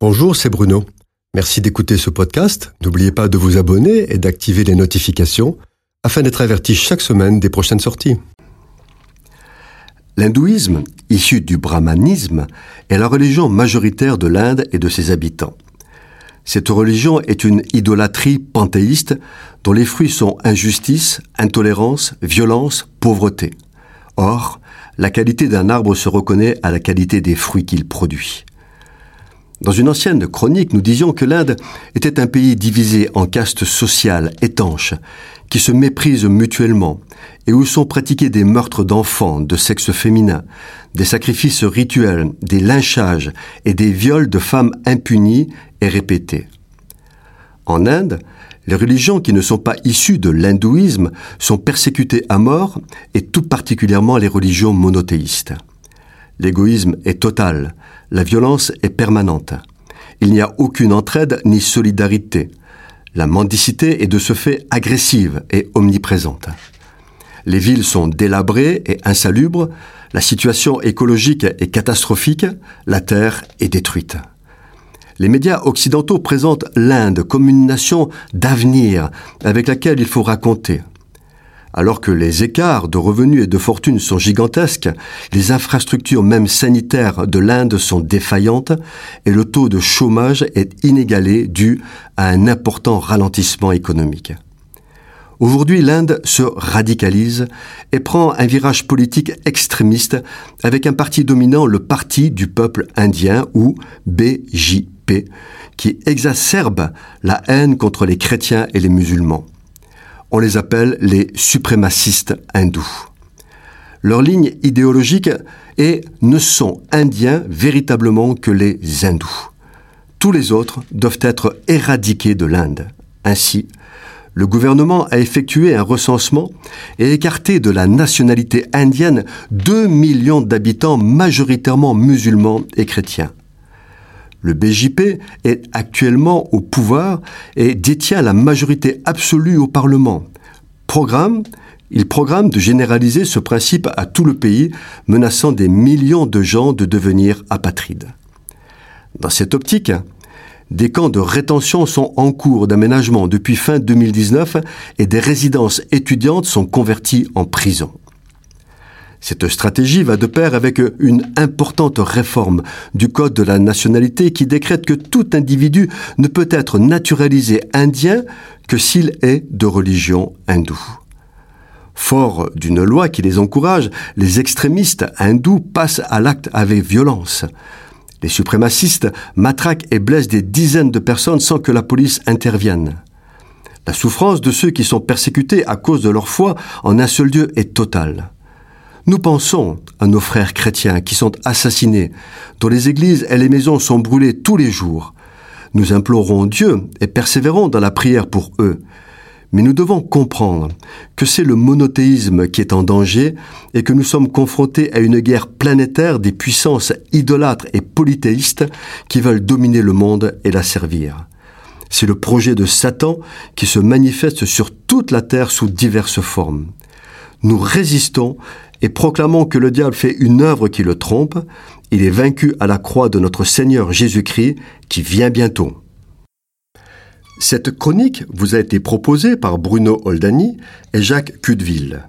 Bonjour, c'est Bruno. Merci d'écouter ce podcast. N'oubliez pas de vous abonner et d'activer les notifications afin d'être averti chaque semaine des prochaines sorties. L'hindouisme, issu du brahmanisme, est la religion majoritaire de l'Inde et de ses habitants. Cette religion est une idolâtrie panthéiste dont les fruits sont injustice, intolérance, violence, pauvreté. Or, la qualité d'un arbre se reconnaît à la qualité des fruits qu'il produit. Dans une ancienne chronique, nous disions que l'Inde était un pays divisé en castes sociales étanches, qui se méprisent mutuellement, et où sont pratiqués des meurtres d'enfants de sexe féminin, des sacrifices rituels, des lynchages et des viols de femmes impunies et répétés. En Inde, les religions qui ne sont pas issues de l'hindouisme sont persécutées à mort, et tout particulièrement les religions monothéistes. L'égoïsme est total, la violence est permanente. Il n'y a aucune entraide ni solidarité. La mendicité est de ce fait agressive et omniprésente. Les villes sont délabrées et insalubres, la situation écologique est catastrophique, la terre est détruite. Les médias occidentaux présentent l'Inde comme une nation d'avenir avec laquelle il faut raconter. Alors que les écarts de revenus et de fortune sont gigantesques, les infrastructures même sanitaires de l'Inde sont défaillantes et le taux de chômage est inégalé dû à un important ralentissement économique. Aujourd'hui, l'Inde se radicalise et prend un virage politique extrémiste avec un parti dominant, le Parti du peuple indien ou BJP, qui exacerbe la haine contre les chrétiens et les musulmans on les appelle les suprémacistes hindous. Leur ligne idéologique est ne sont indiens véritablement que les hindous. Tous les autres doivent être éradiqués de l'Inde. Ainsi, le gouvernement a effectué un recensement et écarté de la nationalité indienne 2 millions d'habitants majoritairement musulmans et chrétiens. Le BJP est actuellement au pouvoir et détient la majorité absolue au Parlement. Programme, il programme de généraliser ce principe à tout le pays, menaçant des millions de gens de devenir apatrides. Dans cette optique, des camps de rétention sont en cours d'aménagement depuis fin 2019 et des résidences étudiantes sont converties en prison. Cette stratégie va de pair avec une importante réforme du Code de la nationalité qui décrète que tout individu ne peut être naturalisé indien que s'il est de religion hindoue. Fort d'une loi qui les encourage, les extrémistes hindous passent à l'acte avec violence. Les suprémacistes matraquent et blessent des dizaines de personnes sans que la police intervienne. La souffrance de ceux qui sont persécutés à cause de leur foi en un seul lieu est totale. Nous pensons à nos frères chrétiens qui sont assassinés, dont les églises et les maisons sont brûlées tous les jours. Nous implorons Dieu et persévérons dans la prière pour eux. Mais nous devons comprendre que c'est le monothéisme qui est en danger et que nous sommes confrontés à une guerre planétaire des puissances idolâtres et polythéistes qui veulent dominer le monde et la servir. C'est le projet de Satan qui se manifeste sur toute la terre sous diverses formes. Nous résistons et proclamons que le diable fait une œuvre qui le trompe, il est vaincu à la croix de notre Seigneur Jésus-Christ qui vient bientôt. Cette chronique vous a été proposée par Bruno Oldani et Jacques Cudeville.